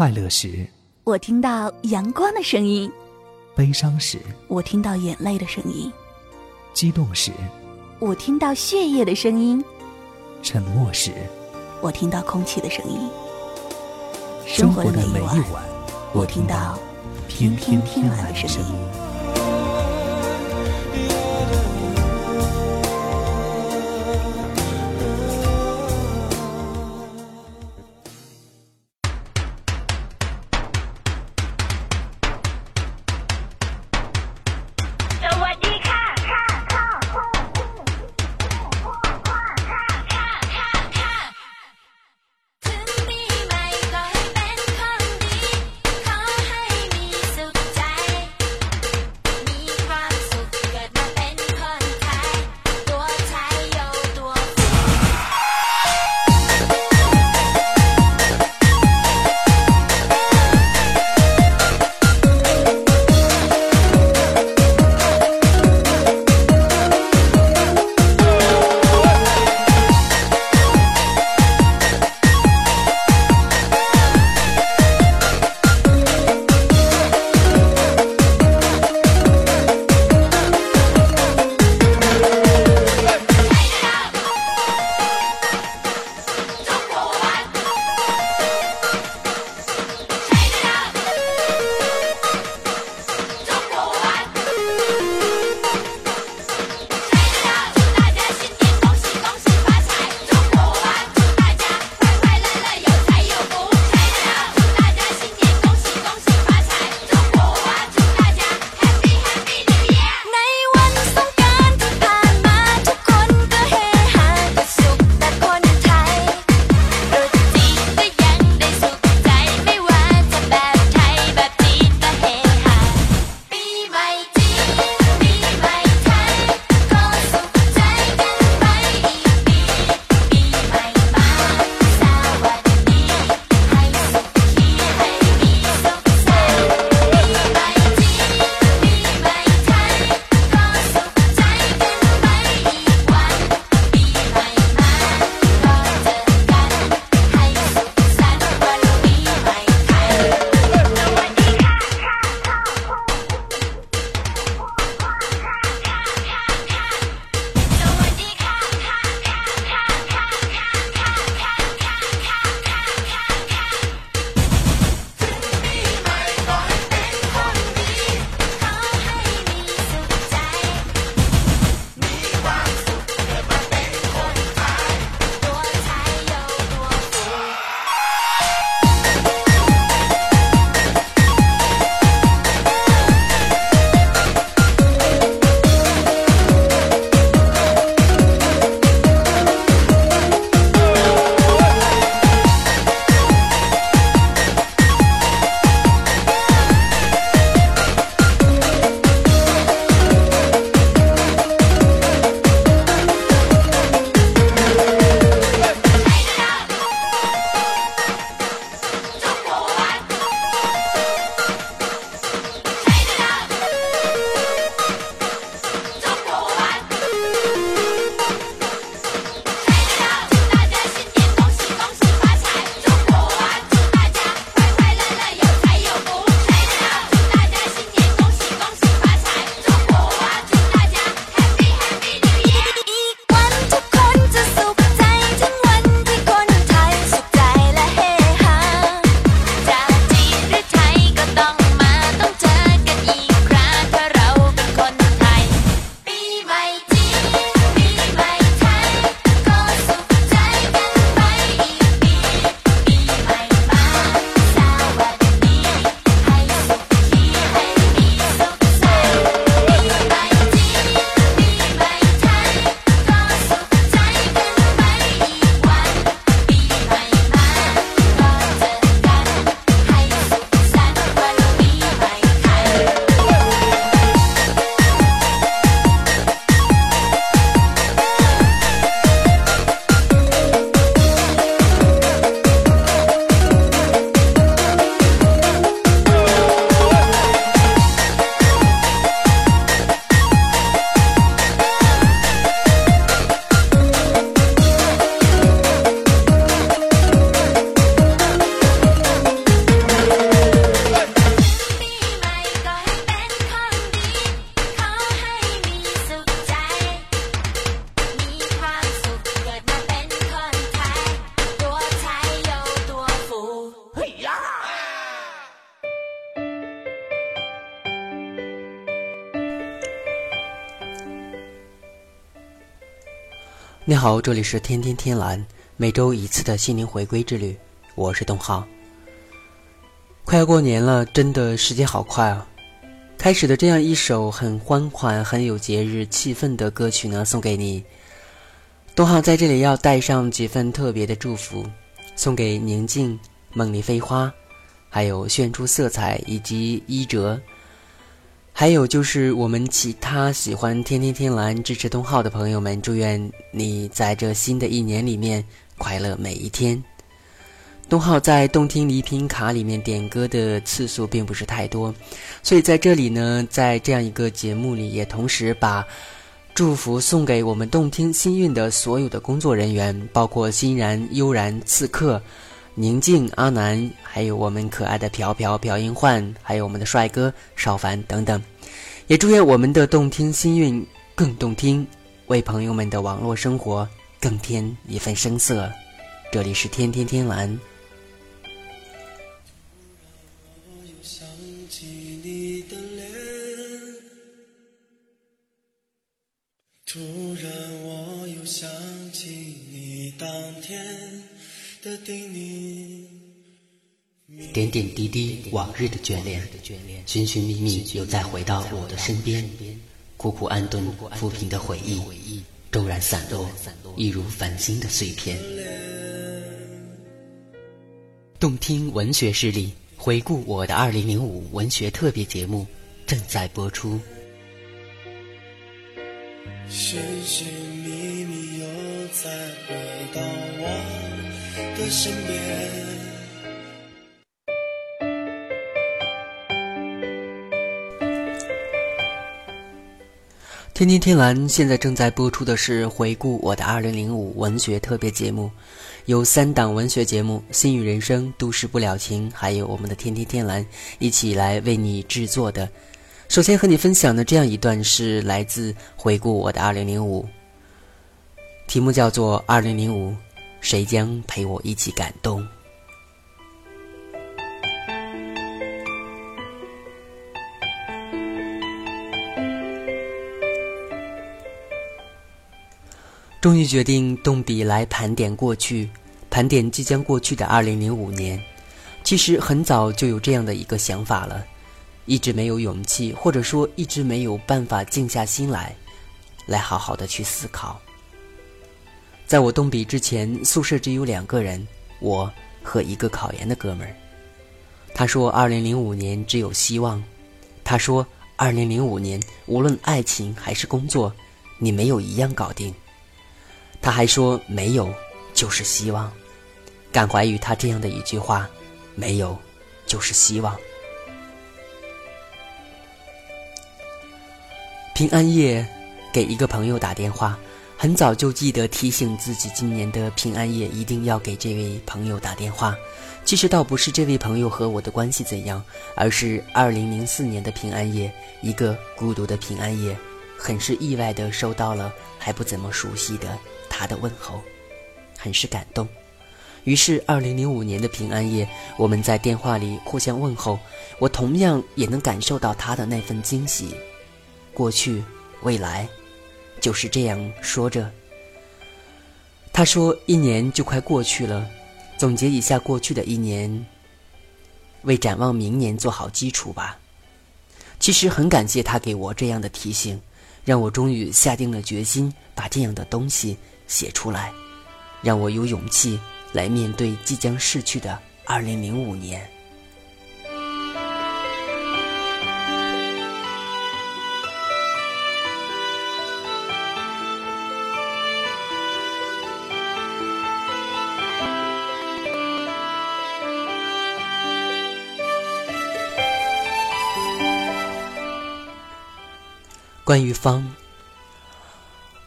快乐时，我听到阳光的声音；悲伤时，我听到眼泪的声音；激动时，我听到血液的声音；沉默时，我听到空气的声音。生活的每一晚，我听到天天天蓝的声音。好，这里是天天天蓝，每周一次的心灵回归之旅，我是东浩。快要过年了，真的时间好快啊！开始的这样一首很欢快、很有节日气氛的歌曲呢，送给你。东浩在这里要带上几份特别的祝福，送给宁静、梦里飞花，还有炫出色彩以及一哲。还有就是我们其他喜欢天天天蓝支持东浩的朋友们，祝愿你在这新的一年里面快乐每一天。东浩在动听礼品卡里面点歌的次数并不是太多，所以在这里呢，在这样一个节目里，也同时把祝福送给我们动听心韵的所有的工作人员，包括欣然、悠然、刺客。宁静、阿南，还有我们可爱的朴朴、朴英焕，还有我们的帅哥邵凡等等，也祝愿我们的动听心韵更动听，为朋友们的网络生活更添一份声色。这里是天天天蓝。突然，我又想起你当天。的叮咛，点点滴滴，往日的眷恋，寻寻觅觅，又再回到我的身边。苦苦安顿，抚平的回忆，骤然散落，一如繁星的碎片。动听文学势力，回顾我的二零零五文学特别节目正在播出。寻寻觅觅，又再回到我。的身边。天天天蓝现在正在播出的是回顾我的二零零五文学特别节目，有三档文学节目《心语人生》《都市不了情》，还有我们的天天天蓝一起来为你制作的。首先和你分享的这样一段是来自回顾我的二零零五，题目叫做《二零零五》。谁将陪我一起感动？终于决定动笔来盘点过去，盘点即将过去的二零零五年。其实很早就有这样的一个想法了，一直没有勇气，或者说一直没有办法静下心来，来好好的去思考。在我动笔之前，宿舍只有两个人，我和一个考研的哥们儿。他说：“二零零五年只有希望。”他说：“二零零五年无论爱情还是工作，你没有一样搞定。”他还说：“没有就是希望。”感怀于他这样的一句话：“没有就是希望。”平安夜，给一个朋友打电话。很早就记得提醒自己，今年的平安夜一定要给这位朋友打电话。其实倒不是这位朋友和我的关系怎样，而是二零零四年的平安夜，一个孤独的平安夜，很是意外的收到了还不怎么熟悉的他的问候，很是感动。于是二零零五年的平安夜，我们在电话里互相问候，我同样也能感受到他的那份惊喜。过去，未来。就是这样说着。他说：“一年就快过去了，总结一下过去的一年，为展望明年做好基础吧。”其实很感谢他给我这样的提醒，让我终于下定了决心把这样的东西写出来，让我有勇气来面对即将逝去的二零零五年。关于方，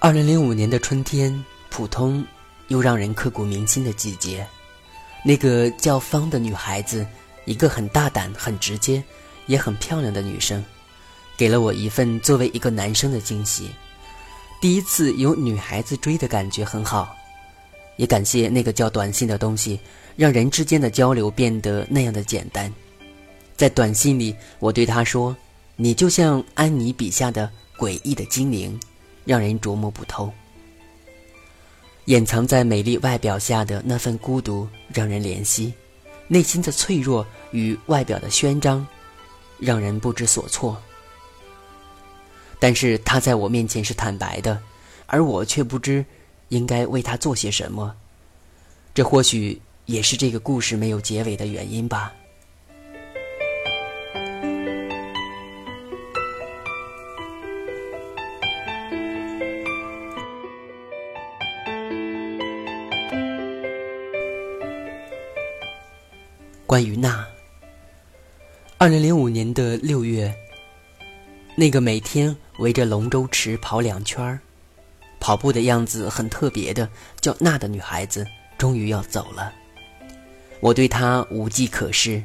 二零零五年的春天，普通又让人刻骨铭心的季节。那个叫方的女孩子，一个很大胆、很直接，也很漂亮的女生，给了我一份作为一个男生的惊喜。第一次有女孩子追的感觉很好，也感谢那个叫短信的东西，让人之间的交流变得那样的简单。在短信里，我对她说：“你就像安妮笔下的诡异的精灵，让人琢磨不透。掩藏在美丽外表下的那份孤独，让人怜惜。内心的脆弱与外表的宣张，让人不知所措。但是他在我面前是坦白的，而我却不知应该为他做些什么。这或许也是这个故事没有结尾的原因吧。”关于那，二零零五年的六月，那个每天围着龙舟池跑两圈跑步的样子很特别的叫娜的女孩子，终于要走了。我对她无计可施，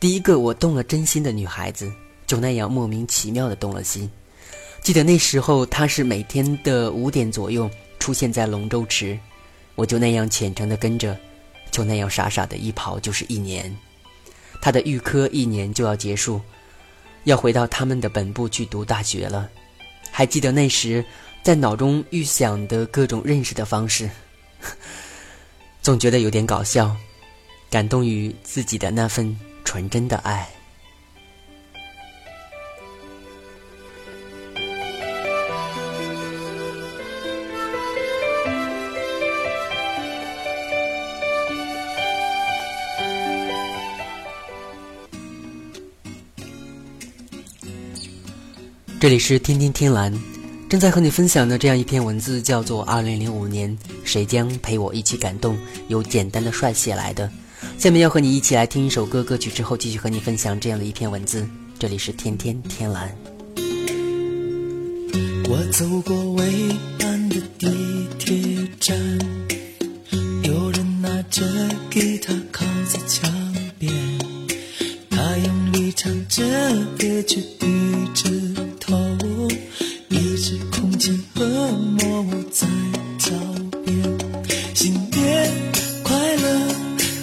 第一个我动了真心的女孩子，就那样莫名其妙的动了心。记得那时候，她是每天的五点左右出现在龙舟池，我就那样虔诚的跟着。就那样傻傻的一跑就是一年，他的预科一年就要结束，要回到他们的本部去读大学了。还记得那时在脑中预想的各种认识的方式，总觉得有点搞笑，感动于自己的那份纯真的爱。这里是天天天蓝，正在和你分享的这样一篇文字叫做《二零零五年，谁将陪我一起感动》，由简单的帅写来的。下面要和你一起来听一首歌歌曲，之后继续和你分享这样的一篇文字。这里是天天天蓝。我走过蔚蓝的地铁站，有人拿着吉他靠在墙边，他用力唱着歌曲，低着。和默物在脚边。新年快乐，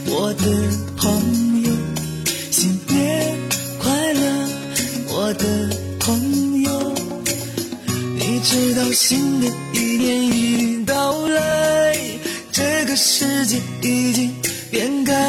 我的朋友！新年快乐，我的朋友！你知道新的一年已到来，这个世界已经变改。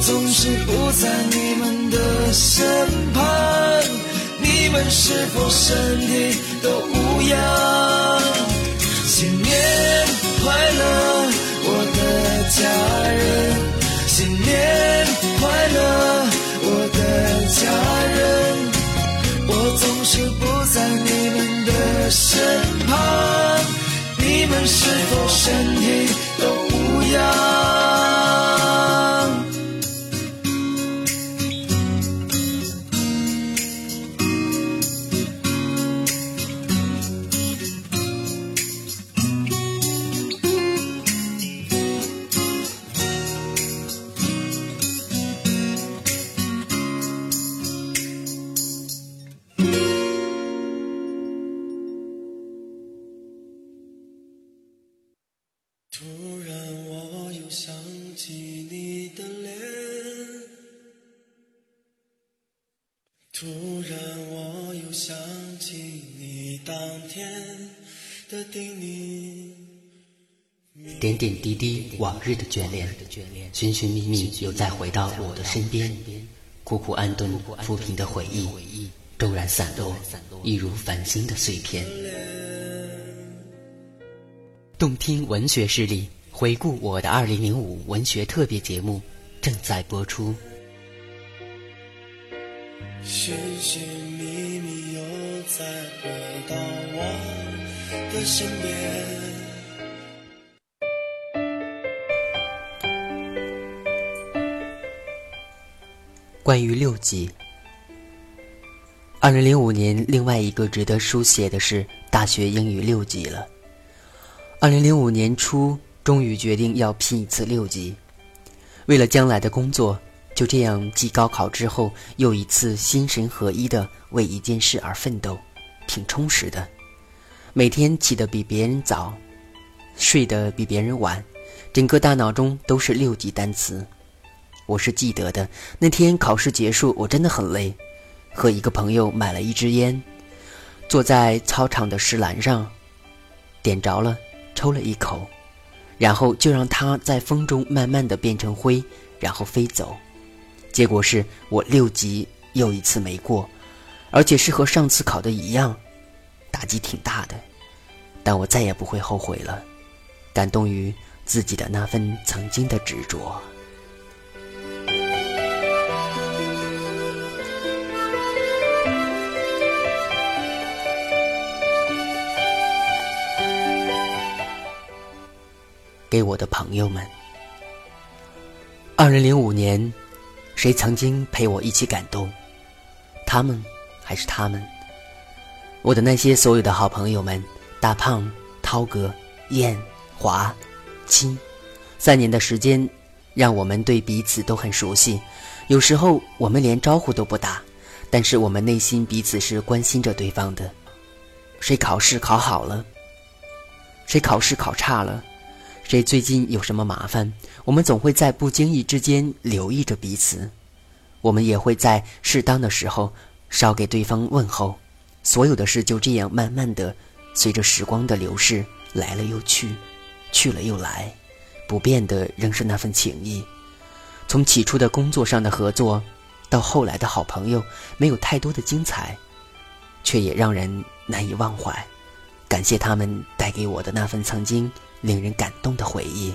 总是不在你们的身旁，你们是否身体都无恙？新年快乐，我的家人！新年快乐，我的家人！我总是不在你们的。身旁，你们是否身体都无恙？点点滴滴，往日的眷恋，寻寻觅觅，又再回到我的身边。苦苦安顿，抚平的回忆，骤然散落，一如繁星的碎片。动听文学势力，回顾我的二零零五文学特别节目正在播出。的身边。关于六级，二零零五年另外一个值得书写的是大学英语六级了。二零零五年初，终于决定要拼一次六级，为了将来的工作，就这样继高考之后又一次心神合一的为一件事而奋斗，挺充实的。每天起得比别人早，睡得比别人晚，整个大脑中都是六级单词。我是记得的，那天考试结束，我真的很累，和一个朋友买了一支烟，坐在操场的石栏上，点着了，抽了一口，然后就让它在风中慢慢的变成灰，然后飞走。结果是我六级又一次没过，而且是和上次考的一样，打击挺大的，但我再也不会后悔了，感动于自己的那份曾经的执着。给我的朋友们，二零零五年，谁曾经陪我一起感动？他们还是他们？我的那些所有的好朋友们，大胖、涛哥、燕、华、青，三年的时间，让我们对彼此都很熟悉。有时候我们连招呼都不打，但是我们内心彼此是关心着对方的。谁考试考好了？谁考试考差了？谁最近有什么麻烦？我们总会在不经意之间留意着彼此，我们也会在适当的时候捎给对方问候。所有的事就这样慢慢的，随着时光的流逝，来了又去，去了又来，不变的仍是那份情谊。从起初的工作上的合作，到后来的好朋友，没有太多的精彩，却也让人难以忘怀。感谢他们带给我的那份曾经。令人感动的回忆，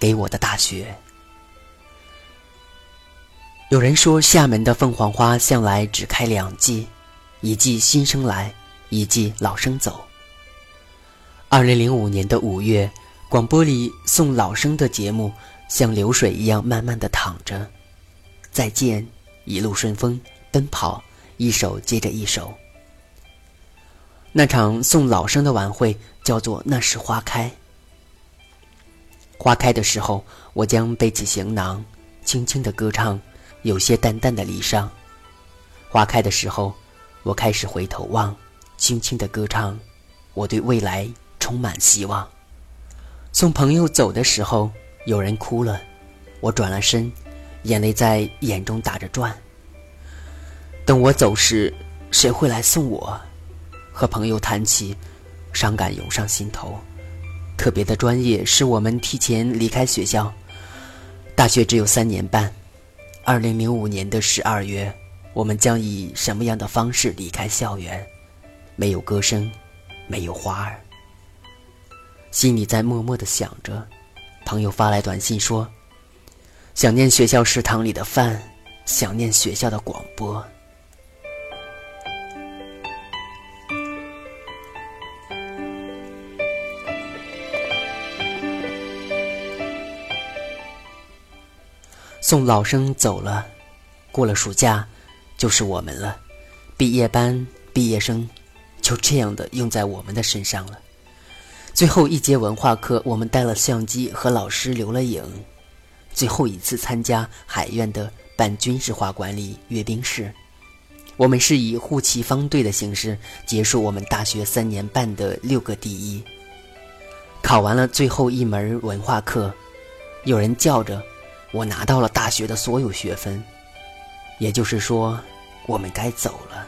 给我的大学。有人说，厦门的凤凰花向来只开两季，一季新生来，一季老生走。二零零五年的五月，广播里送老生的节目，像流水一样慢慢的淌着。再见，一路顺风，奔跑，一首接着一首。那场送老生的晚会叫做《那时花开》。花开的时候，我将背起行囊，轻轻的歌唱，有些淡淡的离殇。花开的时候，我开始回头望，轻轻的歌唱，我对未来充满希望。送朋友走的时候，有人哭了，我转了身。眼泪在眼中打着转。等我走时，谁会来送我？和朋友谈起，伤感涌上心头。特别的专业是我们提前离开学校。大学只有三年半。二零零五年的十二月，我们将以什么样的方式离开校园？没有歌声，没有花儿。心里在默默的想着，朋友发来短信说：“想念学校食堂里的饭，想念学校的广播。”送老生走了，过了暑假，就是我们了。毕业班、毕业生，就这样的用在我们的身上了。最后一节文化课，我们带了相机和老师留了影。最后一次参加海院的办军事化管理阅兵式，我们是以护旗方队的形式结束我们大学三年半的六个第一。考完了最后一门文化课，有人叫着。我拿到了大学的所有学分，也就是说，我们该走了。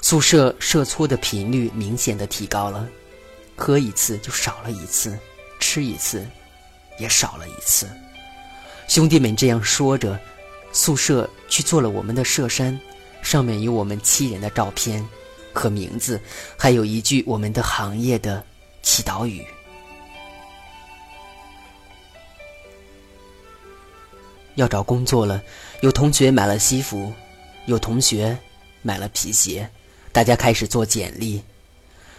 宿舍射搓的频率明显的提高了，喝一次就少了一次，吃一次也少了一次。兄弟们这样说着，宿舍去做了我们的舍山，上面有我们七人的照片和名字，还有一句我们的行业的祈祷语。要找工作了，有同学买了西服，有同学买了皮鞋，大家开始做简历，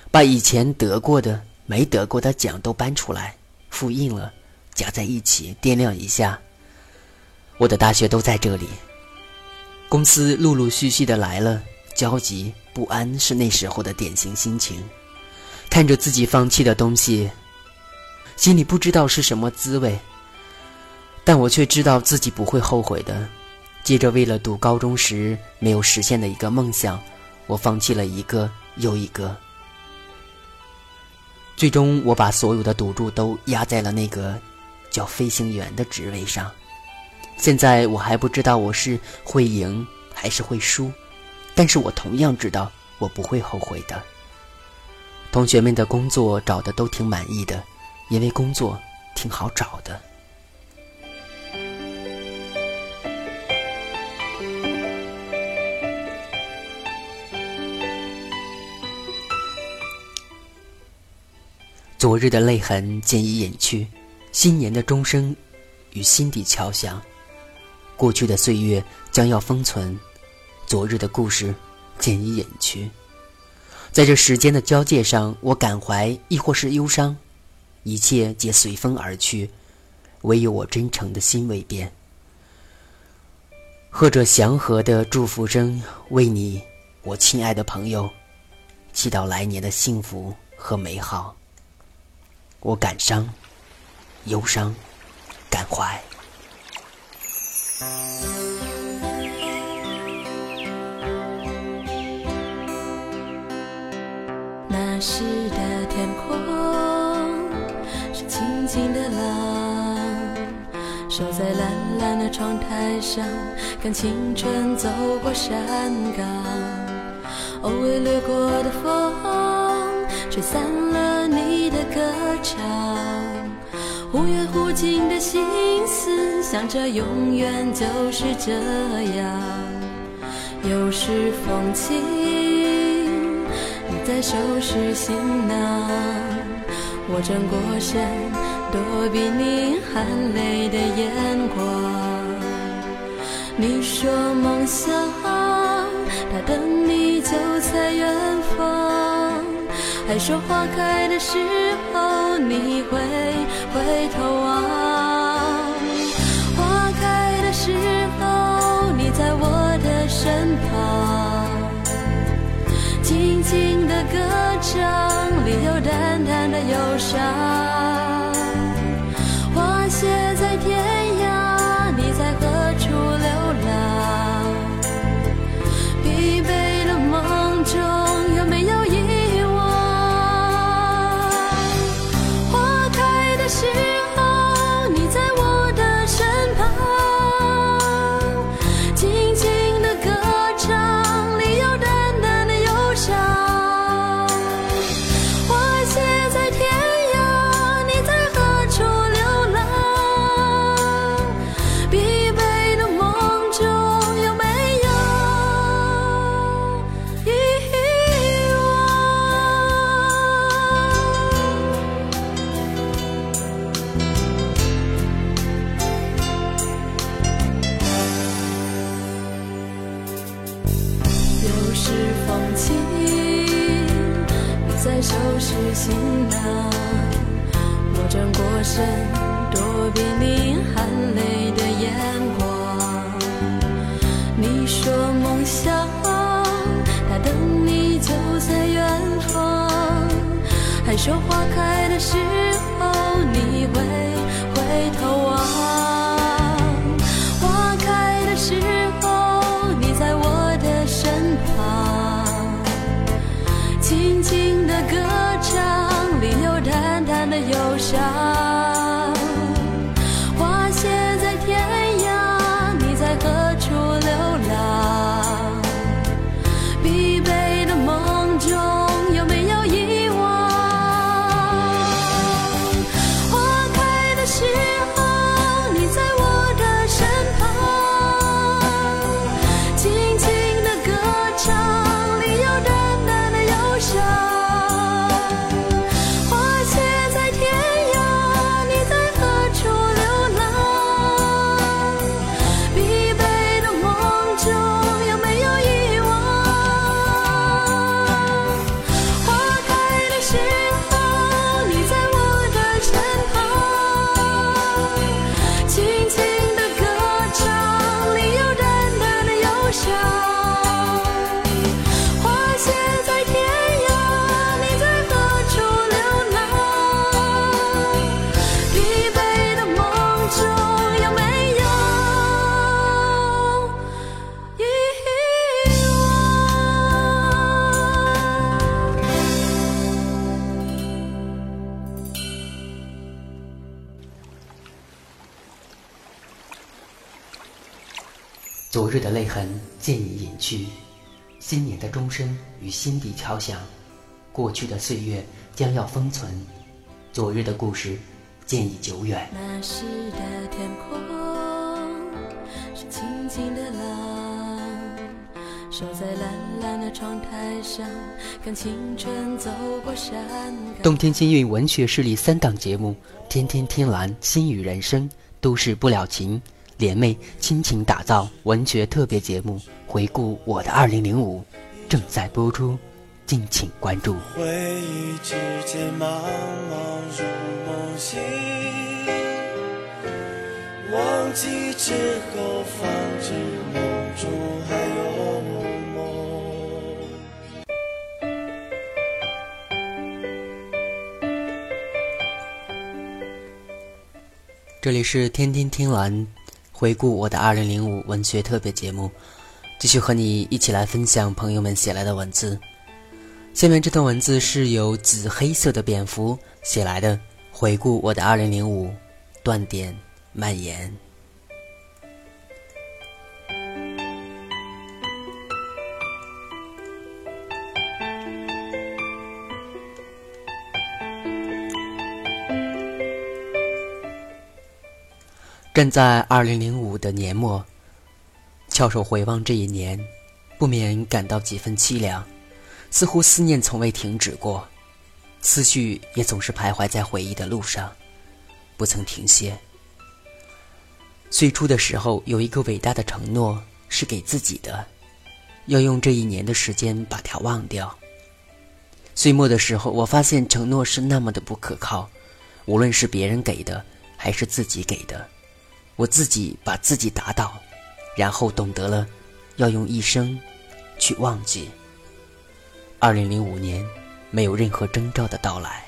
把以前得过的、没得过的奖都搬出来，复印了，夹在一起掂量一下。我的大学都在这里。公司陆陆续续的来了，焦急不安是那时候的典型心情。看着自己放弃的东西，心里不知道是什么滋味。但我却知道自己不会后悔的。接着，为了读高中时没有实现的一个梦想，我放弃了一个又一个。最终，我把所有的赌注都压在了那个叫飞行员的职位上。现在我还不知道我是会赢还是会输，但是我同样知道我不会后悔的。同学们的工作找的都挺满意的，因为工作挺好找的。昨日的泪痕渐已隐去，新年的钟声与心底敲响。过去的岁月将要封存，昨日的故事渐已隐去。在这时间的交界上，我感怀亦或是忧伤，一切皆随风而去，唯有我真诚的心未变。和着祥和的祝福声，为你，我亲爱的朋友，祈祷来年的幸福和美好。我感伤、忧伤、感怀。那时的天空是清静的蓝，守在蓝蓝的窗台上，看青春走过山岗，偶尔掠过的风，吹散了你的歌唱。忽远忽近的心思，想着永远就是这样。又是风轻，你在收拾行囊，我转过身躲避你含泪的眼光。你说梦想，它等你就在远，还说花开的时候你会回头望。花开的时候你在我的身旁，静静的歌唱里有淡淡的忧伤。开的时的泪痕渐已隐去，新年的钟声与心底敲响，过去的岁月将要封存，昨日的故事渐已久远。那时的天空是静静的浪，守在蓝蓝的窗台上，看青春走过山岗。洞天新韵文学势力三档节目《天天天蓝》《心语人生》《都市不了情》，联袂倾情打造文学特别节目《回顾我的二零零五》，正在播出，敬请关注。回忆之间茫茫如梦醒，忘记之后方知梦中还有梦。这里是天天听蓝，回顾我的二零零五文学特别节目，继续和你一起来分享朋友们写来的文字。下面这段文字是由紫黑色的蝙蝠写来的，回顾我的二零零五，断点蔓延。站在二零零五的年末，翘首回望这一年，不免感到几分凄凉，似乎思念从未停止过，思绪也总是徘徊在回忆的路上，不曾停歇。最初的时候，有一个伟大的承诺是给自己的，要用这一年的时间把它忘掉。岁末的时候，我发现承诺是那么的不可靠，无论是别人给的，还是自己给的。我自己把自己打倒，然后懂得了要用一生去忘记。二零零五年没有任何征兆的到来。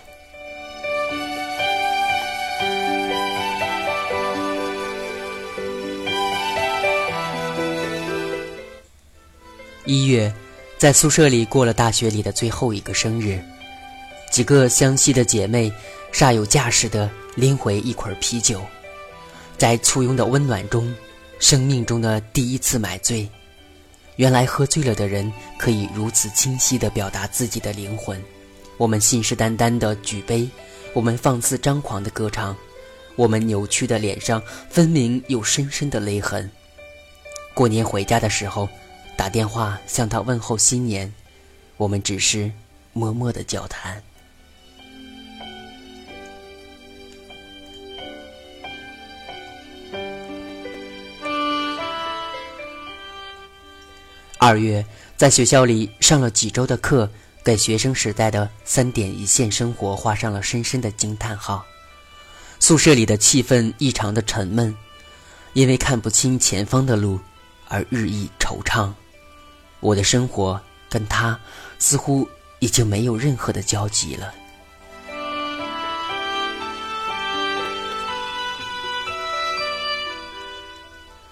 一月，在宿舍里过了大学里的最后一个生日，几个湘西的姐妹煞有架势的拎回一捆啤酒。在簇拥的温暖中，生命中的第一次买醉。原来喝醉了的人可以如此清晰地表达自己的灵魂。我们信誓旦旦地举杯，我们放肆张狂地歌唱，我们扭曲的脸上分明有深深的泪痕。过年回家的时候，打电话向他问候新年，我们只是默默的交谈。二月，在学校里上了几周的课，给学生时代的三点一线生活画上了深深的惊叹号。宿舍里的气氛异常的沉闷，因为看不清前方的路而日益惆怅。我的生活跟他似乎已经没有任何的交集了。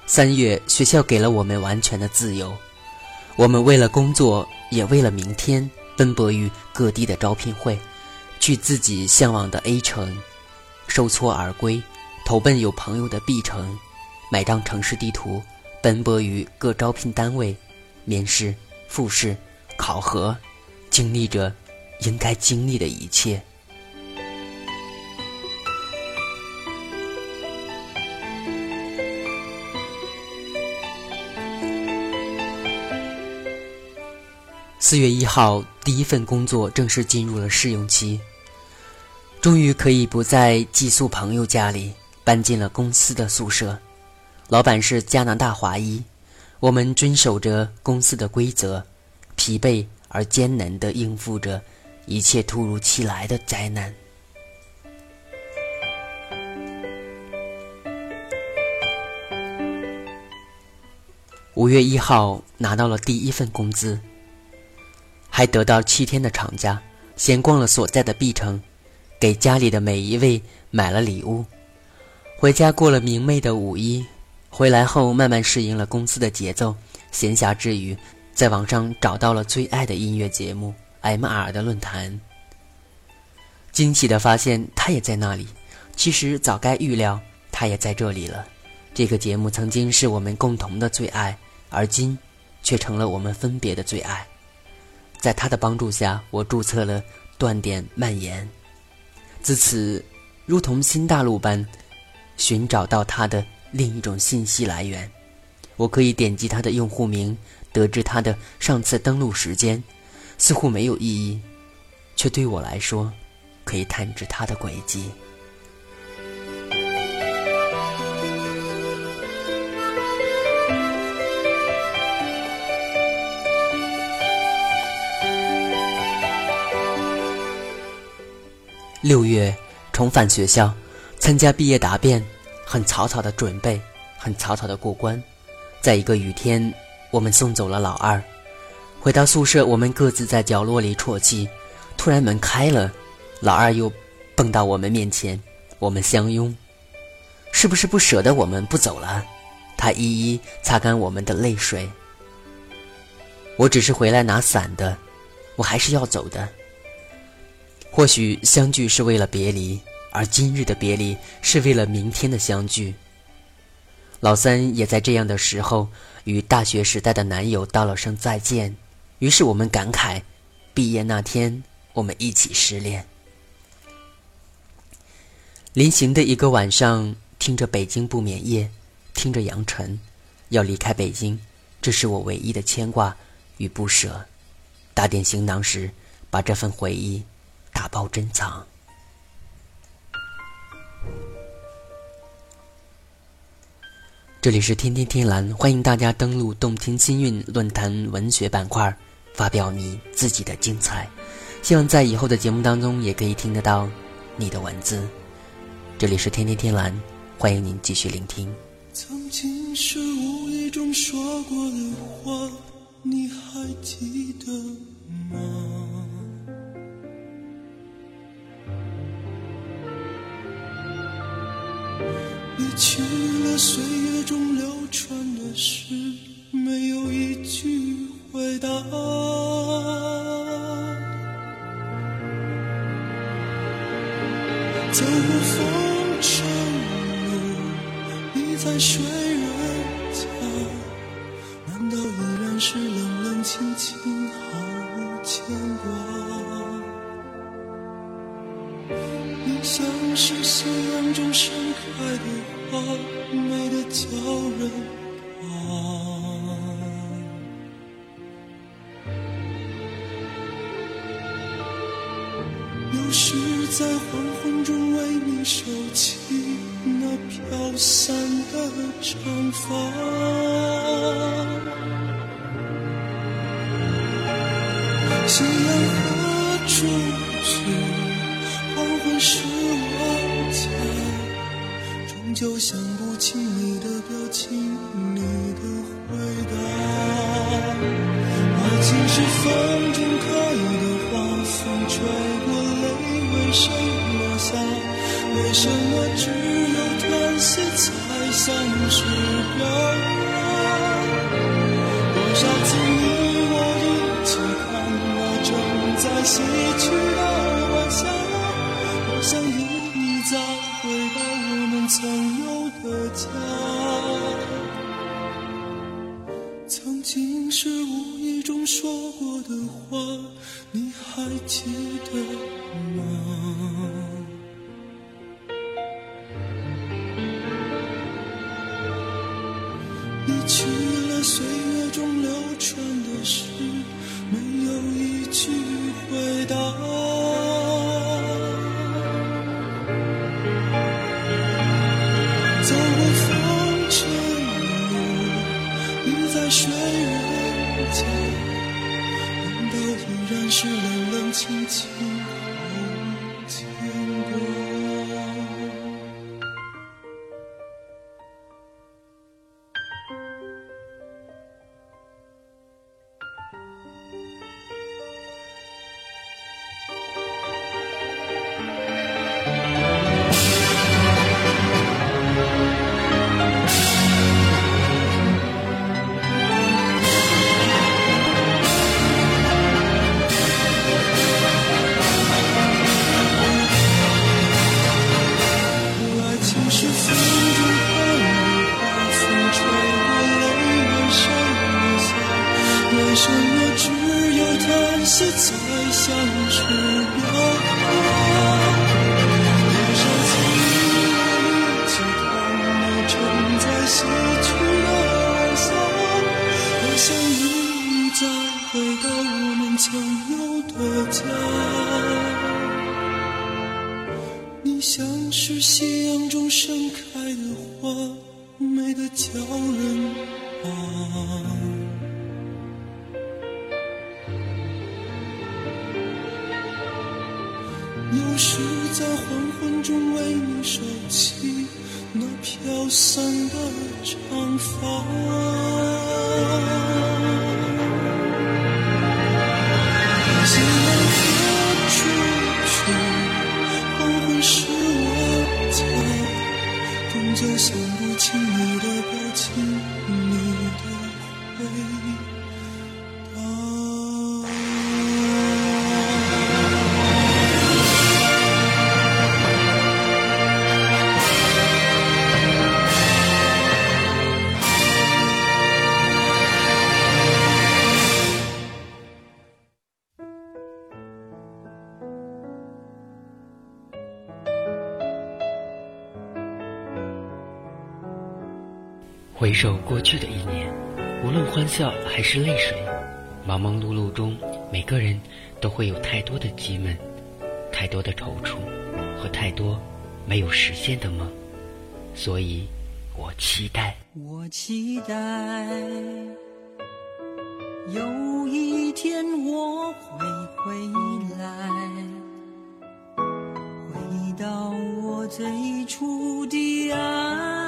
三月，学校给了我们完全的自由，我们为了工作，也为了明天，奔波于各地的招聘会，去自己向往的 A 城，受挫而归，投奔有朋友的 B 城，买张城市地图，奔波于各招聘单位，面试、复试、考核，经历着应该经历的一切。四月一号，第一份工作正式进入了试用期。终于可以不再寄宿朋友家里，搬进了公司的宿舍。老板是加拿大华裔，我们遵守着公司的规则，疲惫而艰难地应付着一切突如其来的灾难。五月一号，拿到了第一份工资。还得到七天的长假，闲逛了所在的 B 城，给家里的每一位买了礼物，回家过了明媚的五一。回来后慢慢适应了公司的节奏，闲暇之余，在网上找到了最爱的音乐节目 M.R 的论坛。惊喜的发现他也在那里，其实早该预料，他也在这里了。这个节目曾经是我们共同的最爱，而今却成了我们分别的最爱。在他的帮助下，我注册了“断点蔓延”，自此如同新大陆般寻找到他的另一种信息来源。我可以点击他的用户名，得知他的上次登录时间，似乎没有意义，却对我来说，可以探知他的轨迹。六月重返学校，参加毕业答辩，很草草的准备，很草草的过关。在一个雨天，我们送走了老二，回到宿舍，我们各自在角落里啜泣。突然门开了，老二又蹦到我们面前，我们相拥。是不是不舍得我们不走了？他一一擦干我们的泪水。我只是回来拿伞的，我还是要走的。或许相聚是为了别离，而今日的别离是为了明天的相聚。老三也在这样的时候与大学时代的男友道了声再见，于是我们感慨：毕业那天我们一起失恋。临行的一个晚上，听着《北京不眠夜》，听着杨晨，要离开北京，这是我唯一的牵挂与不舍。打点行囊时，把这份回忆。打包珍藏。这里是天天天蓝，欢迎大家登录动听心韵论坛文学板块，发表你自己的精彩。希望在以后的节目当中也可以听得到你的文字。这里是天天天蓝，欢迎您继续聆听。曾经是无意中说过的话，你还记得吗？你去了，岁月中流传的诗，没有一句回答。走过风尘路，你在谁人家，难道依然是冷冷清清，毫无牵挂？是夕阳中盛开的花，美得叫人怕。有时在黄昏中为你收起那飘散的长发，夕阳。何处，就，想不起你的表情，你的回答。爱情是风还回首过去的一年，无论欢笑还是泪水，忙忙碌碌中，每个人都会有太多的积闷，太多的踌躇，和太多没有实现的梦。所以，我期待，我期待有一天我会回来，回到我最初的爱，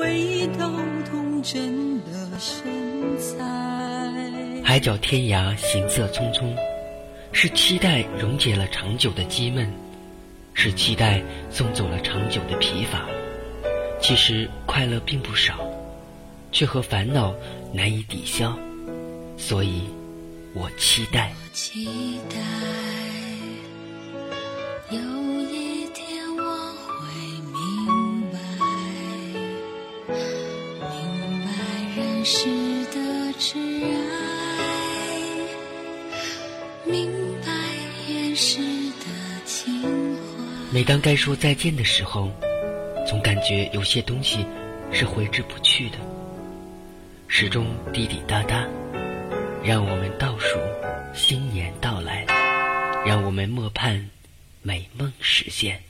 回到童真的身材。海角天涯，行色匆匆，是期待溶解了长久的积闷，是期待送走了长久的疲乏。其实快乐并不少，却和烦恼难以抵消，所以，我期待。期待的挚爱，明白眼世的情怀。每当该说再见的时候，总感觉有些东西是挥之不去的，始终滴滴答答，让我们倒数新年到来，让我们莫盼美梦实现。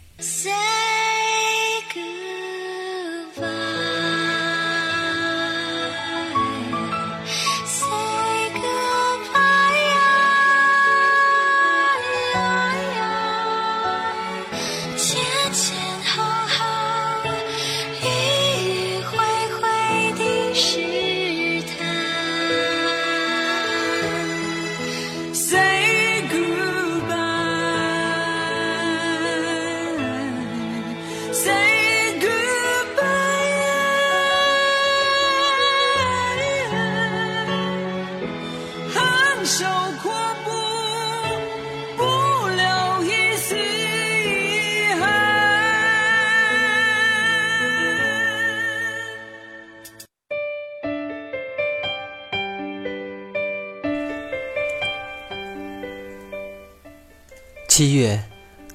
七月，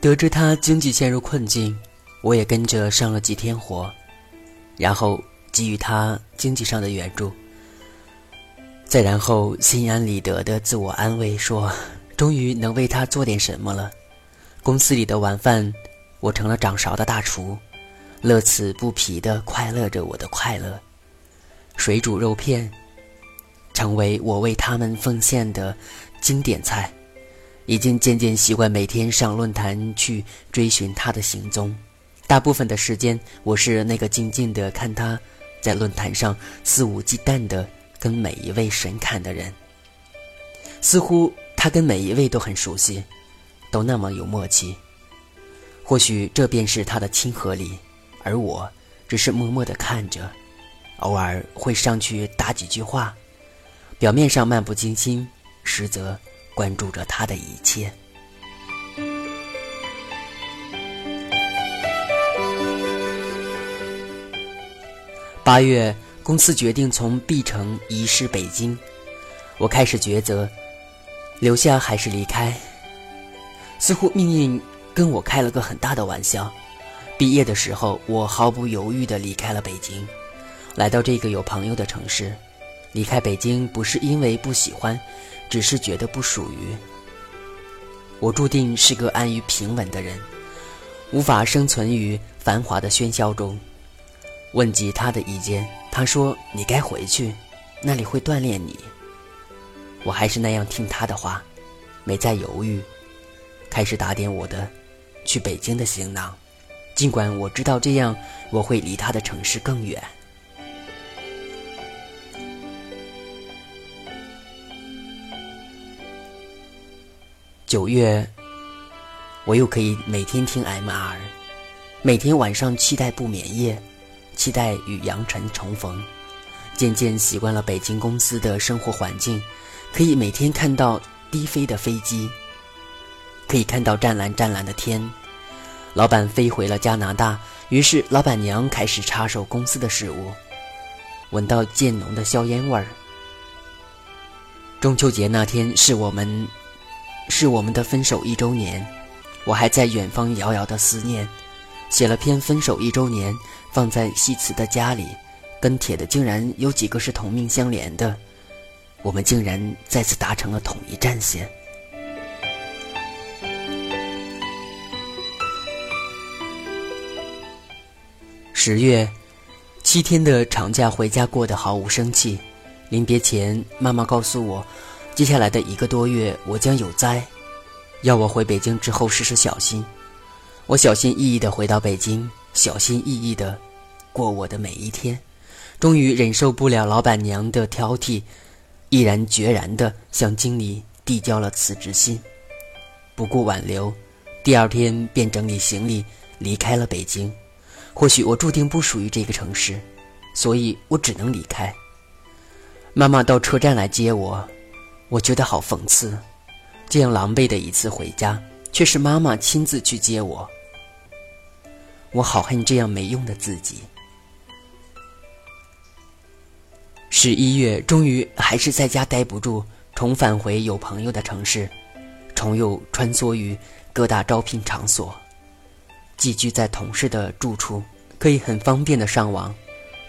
得知他经济陷入困境，我也跟着上了几天活，然后给予他经济上的援助。再然后，心安理得的自我安慰说：“终于能为他做点什么了。”公司里的晚饭，我成了掌勺的大厨，乐此不疲的快乐着我的快乐。水煮肉片，成为我为他们奉献的经典菜。已经渐渐习惯每天上论坛去追寻他的行踪。大部分的时间，我是那个静静的看他在论坛上肆无忌惮的跟每一位神侃的人。似乎他跟每一位都很熟悉，都那么有默契。或许这便是他的亲和力，而我只是默默的看着，偶尔会上去打几句话，表面上漫不经心，实则。关注着他的一切。八月，公司决定从 B 城移师北京，我开始抉择，留下还是离开。似乎命运跟我开了个很大的玩笑。毕业的时候，我毫不犹豫地离开了北京，来到这个有朋友的城市。离开北京不是因为不喜欢。只是觉得不属于我，注定是个安于平稳的人，无法生存于繁华的喧嚣中。问及他的意见，他说：“你该回去，那里会锻炼你。”我还是那样听他的话，没再犹豫，开始打点我的去北京的行囊，尽管我知道这样我会离他的城市更远。九月，我又可以每天听 M.R，每天晚上期待不眠夜，期待与杨晨重逢。渐渐习惯了北京公司的生活环境，可以每天看到低飞的飞机，可以看到湛蓝湛蓝的天。老板飞回了加拿大，于是老板娘开始插手公司的事务，闻到渐浓的硝烟味儿。中秋节那天是我们。是我们的分手一周年，我还在远方遥遥的思念，写了篇分手一周年，放在西辞的家里，跟帖的竟然有几个是同命相连的，我们竟然再次达成了统一战线。十月，七天的长假回家过得毫无生气，临别前，妈妈告诉我。接下来的一个多月，我将有灾，要我回北京之后时时小心。我小心翼翼地回到北京，小心翼翼地过我的每一天。终于忍受不了老板娘的挑剔，毅然决然地向经理递交了辞职信，不顾挽留，第二天便整理行李离开了北京。或许我注定不属于这个城市，所以我只能离开。妈妈到车站来接我。我觉得好讽刺，这样狼狈的一次回家，却是妈妈亲自去接我。我好恨这样没用的自己。十一月，终于还是在家待不住，重返回有朋友的城市，重又穿梭于各大招聘场所，寄居在同事的住处，可以很方便的上网。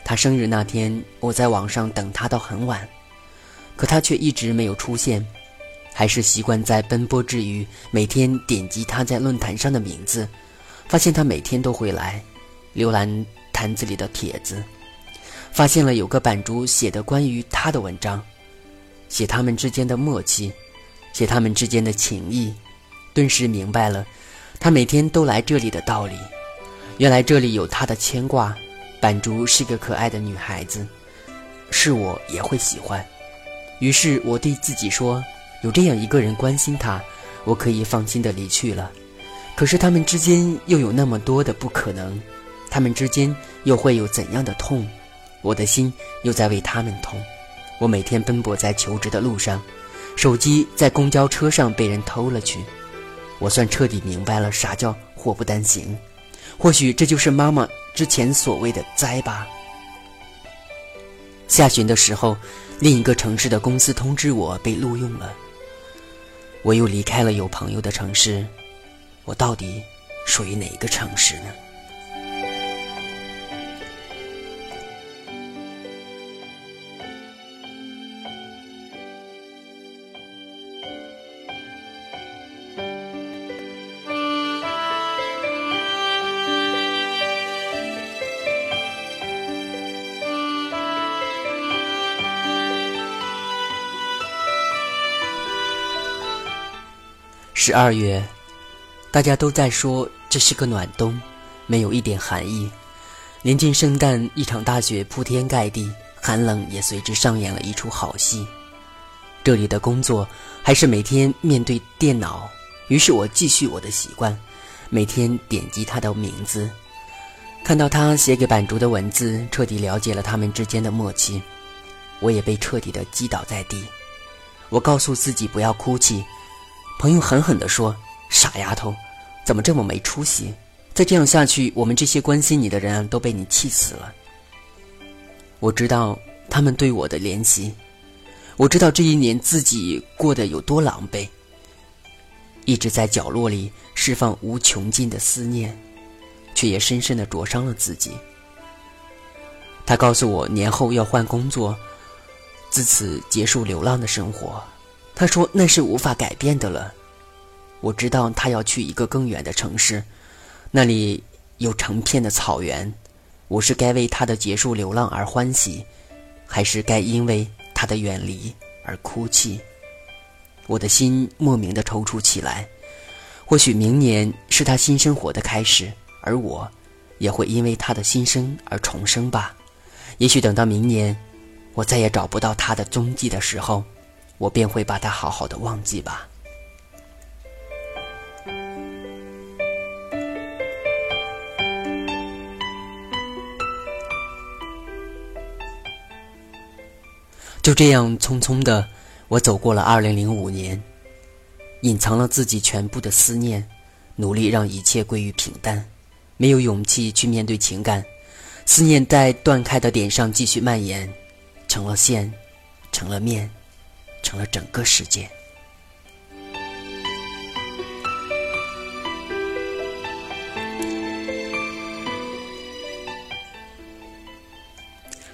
他生日那天，我在网上等他到很晚。可他却一直没有出现，还是习惯在奔波之余，每天点击他在论坛上的名字，发现他每天都会来，浏览坛子里的帖子，发现了有个版主写的关于他的文章，写他们之间的默契，写他们之间的情谊，顿时明白了，他每天都来这里的道理，原来这里有他的牵挂，版主是个可爱的女孩子，是我也会喜欢。于是我对自己说：“有这样一个人关心他，我可以放心的离去了。可是他们之间又有那么多的不可能，他们之间又会有怎样的痛？我的心又在为他们痛。我每天奔波在求职的路上，手机在公交车上被人偷了去。我算彻底明白了啥叫祸不单行。或许这就是妈妈之前所谓的灾吧。下旬的时候。”另一个城市的公司通知我被录用了，我又离开了有朋友的城市，我到底属于哪个城市呢？十二月，大家都在说这是个暖冬，没有一点寒意。临近圣诞，一场大雪铺天盖地，寒冷也随之上演了一出好戏。这里的工作还是每天面对电脑，于是我继续我的习惯，每天点击他的名字，看到他写给版主的文字，彻底了解了他们之间的默契。我也被彻底的击倒在地。我告诉自己不要哭泣。朋友狠狠地说：“傻丫头，怎么这么没出息？再这样下去，我们这些关心你的人都被你气死了。”我知道他们对我的怜惜，我知道这一年自己过得有多狼狈，一直在角落里释放无穷尽的思念，却也深深的灼伤了自己。他告诉我年后要换工作，自此结束流浪的生活。他说：“那是无法改变的了。”我知道他要去一个更远的城市，那里有成片的草原。我是该为他的结束流浪而欢喜，还是该因为他的远离而哭泣？我的心莫名的抽搐起来。或许明年是他新生活的开始，而我，也会因为他的新生而重生吧。也许等到明年，我再也找不到他的踪迹的时候。我便会把它好好的忘记吧。就这样匆匆的，我走过了二零零五年，隐藏了自己全部的思念，努力让一切归于平淡，没有勇气去面对情感，思念在断开的点上继续蔓延，成了线，成了面。成了整个世界。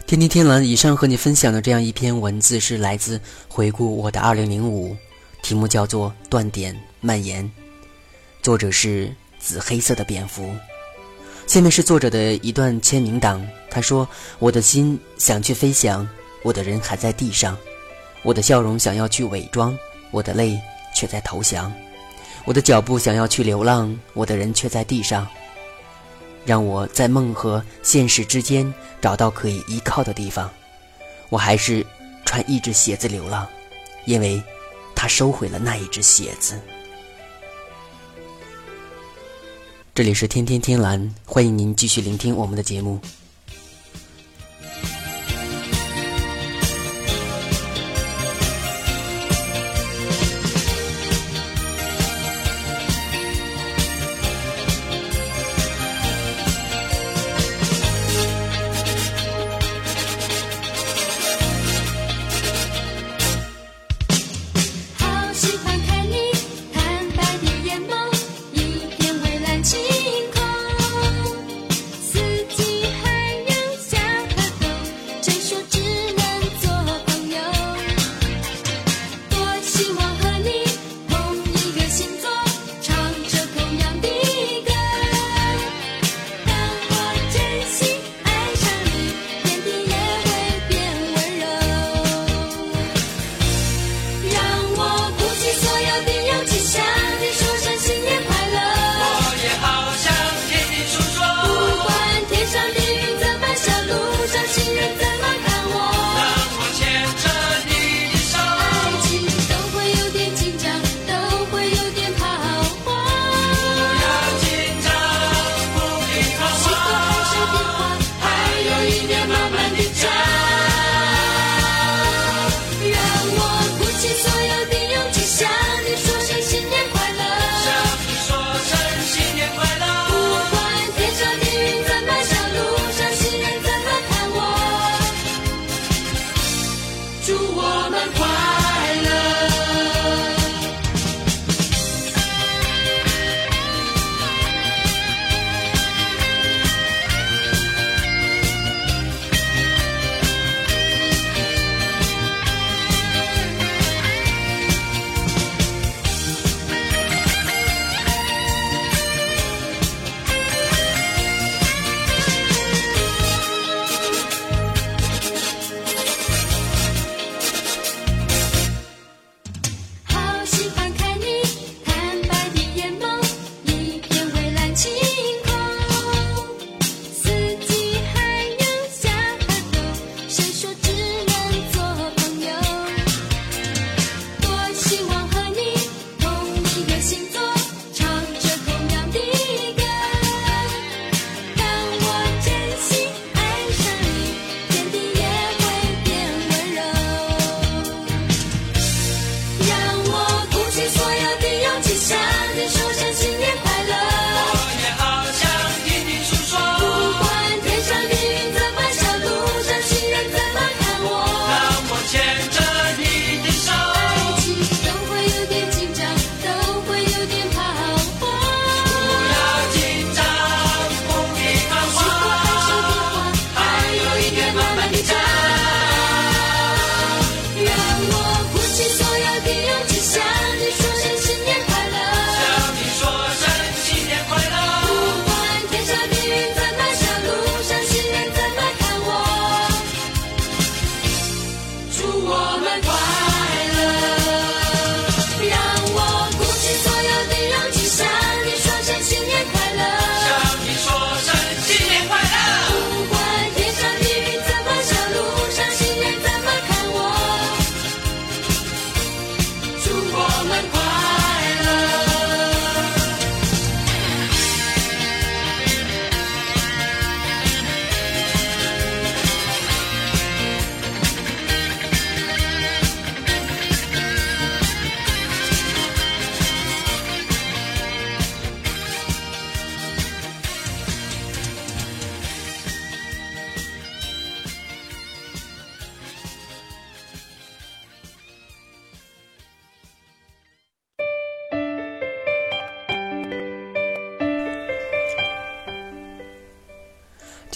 天天天蓝，以上和你分享的这样一篇文字是来自回顾我的二零零五，题目叫做《断点蔓延》，作者是紫黑色的蝙蝠。下面是作者的一段签名档，他说：“我的心想去飞翔，我的人还在地上。”我的笑容想要去伪装，我的泪却在投降；我的脚步想要去流浪，我的人却在地上。让我在梦和现实之间找到可以依靠的地方。我还是穿一只鞋子流浪，因为他收回了那一只鞋子。这里是天天天蓝，欢迎您继续聆听我们的节目。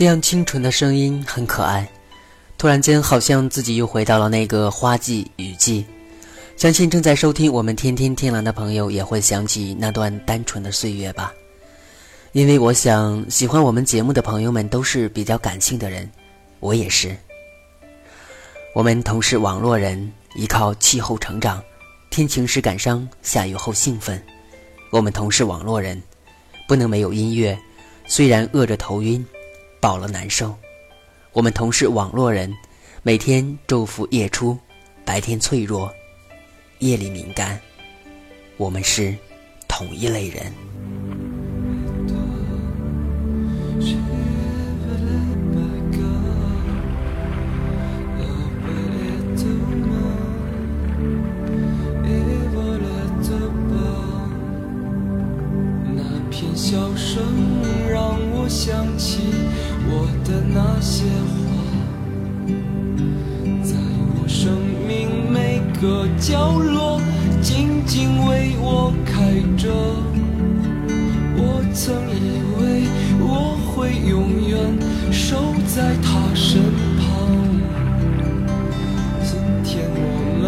这样清纯的声音很可爱，突然间好像自己又回到了那个花季雨季。相信正在收听我们天天天蓝的朋友也会想起那段单纯的岁月吧。因为我想喜欢我们节目的朋友们都是比较感性的人，我也是。我们同是网络人，依靠气候成长，天晴时感伤，下雨后兴奋。我们同是网络人，不能没有音乐，虽然饿着头晕。饱了难受，我们同是网络人，每天昼伏夜出，白天脆弱，夜里敏感，我们是同一类人。那片笑声让我想起。我的那些话，在我生命每个角落，静静为我开着。我曾以为我会永远守在他身旁，今天我们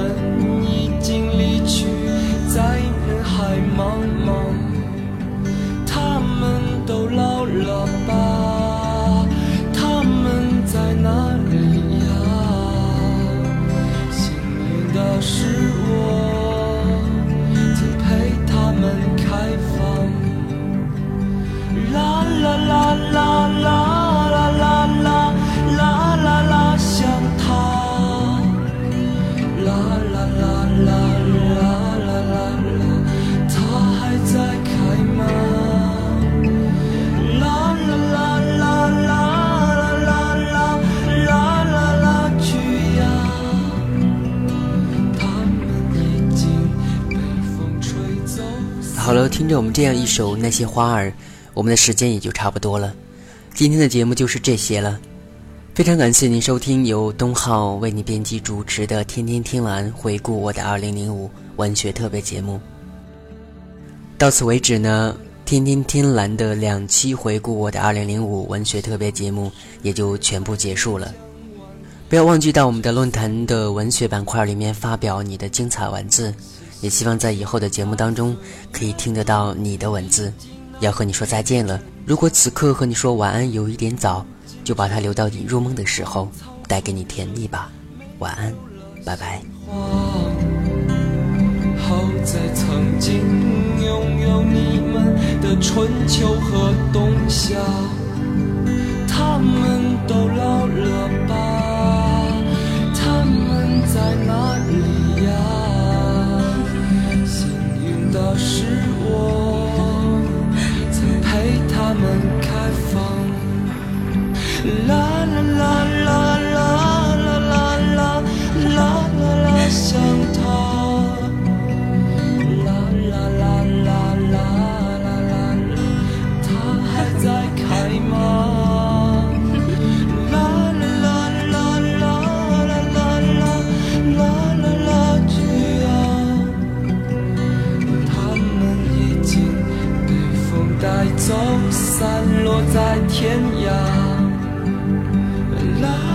已经离去，在人海茫茫，他们都老了吧？听着我们这样一首《那些花儿》，我们的时间也就差不多了。今天的节目就是这些了，非常感谢您收听由东浩为你编辑主持的《天天听蓝》回顾我的2005文学特别节目。到此为止呢，《天天听蓝》的两期回顾我的2005文学特别节目也就全部结束了。不要忘记到我们的论坛的文学板块里面发表你的精彩文字。也希望在以后的节目当中可以听得到你的文字。要和你说再见了。如果此刻和你说晚安有一点早，就把它留到你入梦的时候，带给你甜蜜吧。晚安，拜拜。好在曾经拥有你们的春秋和冬夏，他们都老了是我曾陪他们开放，啦啦啦啦啦啦啦啦啦啦啦，想散落在天涯。啦